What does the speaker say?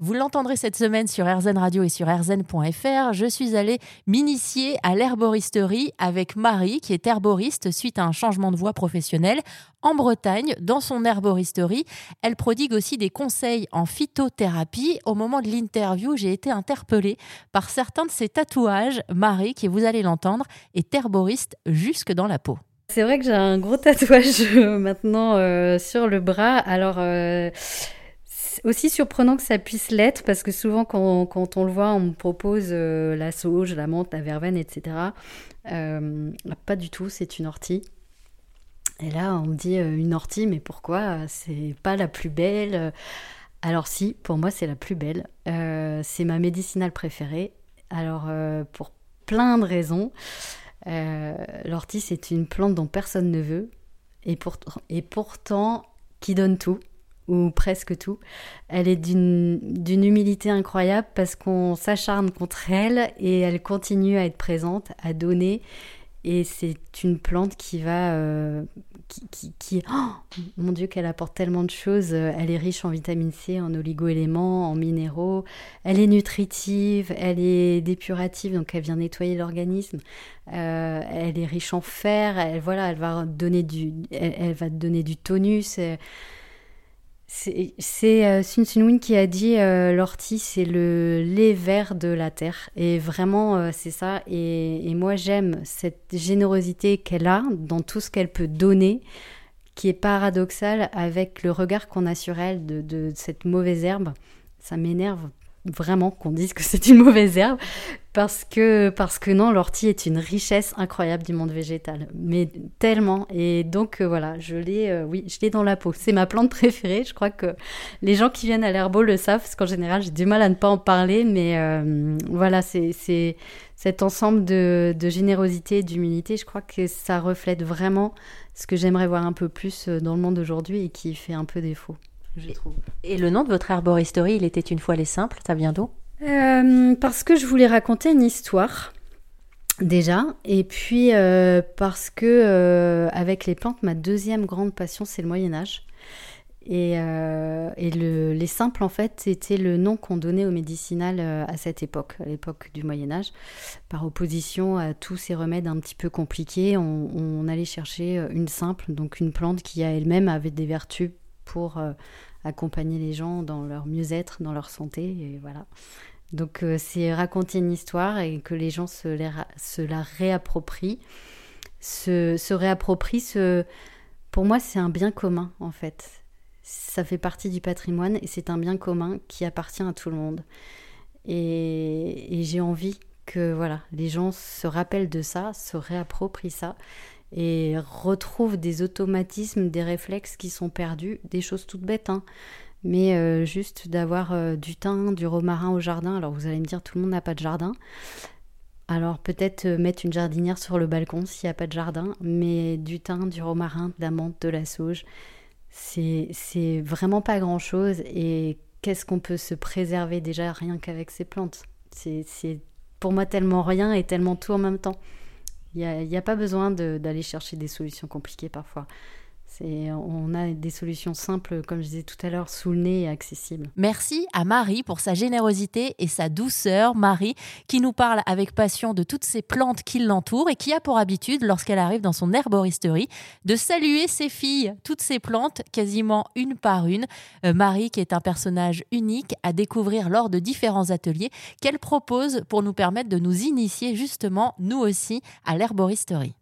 Vous l'entendrez cette semaine sur RZN Radio et sur rzn.fr. Je suis allée m'initier à l'herboristerie avec Marie, qui est herboriste suite à un changement de voie professionnelle en Bretagne, dans son herboristerie. Elle prodigue aussi des conseils en phytothérapie. Au moment de l'interview, j'ai été interpellée par certains de ses tatouages. Marie, qui vous allez l'entendre, est herboriste jusque dans la peau. C'est vrai que j'ai un gros tatouage maintenant euh, sur le bras. Alors, euh, aussi surprenant que ça puisse l'être, parce que souvent quand, on le voit, on me propose euh, la sauge, la menthe, la verveine, etc. Euh, pas du tout, c'est une ortie. Et là, on me dit euh, une ortie, mais pourquoi? C'est pas la plus belle. Alors si, pour moi, c'est la plus belle. c'est ma médicinale préférée. Alors, pour plein de raisons. L'ortie, c'est une plante dont personne ne veut. Et pourtant, qui donne tout ou presque tout. Elle est d'une humilité incroyable parce qu'on s'acharne contre elle et elle continue à être présente, à donner. Et c'est une plante qui va... Euh, qui, qui, oh, mon Dieu, qu'elle apporte tellement de choses. Elle est riche en vitamine C, en oligo-éléments, en minéraux. Elle est nutritive, elle est dépurative, donc elle vient nettoyer l'organisme. Euh, elle est riche en fer. Elle, voilà, elle va donner du, elle, elle va donner du tonus. C'est euh, Sun Sun qui a dit euh, l'ortie c'est le lait vert de la terre. Et vraiment euh, c'est ça. Et, moi j'aime cette générosité qu'elle a dans tout ce qu'elle peut donner qui est paradoxal avec le regard qu'on a sur elle de cette mauvaise herbe. Ça m'énerve vraiment qu'on dise que c'est une mauvaise herbe parce que parce que non l'ortie est une richesse incroyable du monde végétal. Mais tellement. Et donc euh, voilà je l'ai euh, oui je l'ai dans la peau. C'est ma plante préférée. Je crois que les gens qui viennent à l'herbo le savent parce qu'en général j'ai du mal à ne pas en parler. Mais euh, voilà c'est cet ensemble de, de générosité et d'humilité je crois que ça reflète vraiment ce que j'aimerais voir un peu plus dans le monde aujourd'hui et qui fait un peu défaut je trouve. Et le nom de votre herboristerie, il était une fois les simples, ça vient d'où? Euh, Parce que je voulais raconter une histoire déjà, et puis euh, parce que euh, avec les plantes, ma deuxième grande passion, c'est le Moyen Âge. Et, et le, les simples, en fait, c'était le nom qu'on donnait au médicinal à cette époque, à l'époque du Moyen Âge. Par opposition à tous ces remèdes un petit peu compliqués, on, on allait chercher une simple, donc une plante qui a elle-même avait des vertus pour accompagner les gens dans leur mieux-être, dans leur santé, et voilà. Donc euh, c'est raconter une histoire et que les gens se, la réapproprient, se, se. Pour moi, c'est un bien commun en fait. Ça fait partie du patrimoine et c'est un bien commun qui appartient à tout le monde. Et, et j'ai envie que voilà, les gens se rappellent de ça, se réapproprient ça et retrouve des automatismes, des réflexes qui sont perdus, des choses toutes bêtes, hein. mais euh, juste d'avoir euh, du thym, du romarin au jardin. Alors vous allez me dire, tout le monde n'a pas de jardin. Alors peut-être euh, mettre une jardinière sur le balcon s'il n'y a pas de jardin, mais du thym, du romarin, de de la sauge, c'est vraiment pas grand-chose. Et qu'est-ce qu'on peut se préserver déjà rien qu'avec ces plantes? C'est pour moi tellement rien et tellement tout en même temps. Il n'y a, pas besoin d'aller chercher des solutions compliquées parfois on a des solutions simples, comme je disais tout à l'heure, sous le nez et accessibles. Merci à Marie pour sa générosité et sa douceur. Marie qui nous parle avec passion de toutes ces plantes qui l'entourent et qui a pour habitude, lorsqu'elle arrive dans son herboristerie, de saluer ses filles, toutes ces plantes, quasiment une par une. Euh, Marie qui est un personnage unique à découvrir lors de différents ateliers qu'elle propose pour nous permettre de nous initier justement, nous aussi, à l'herboristerie.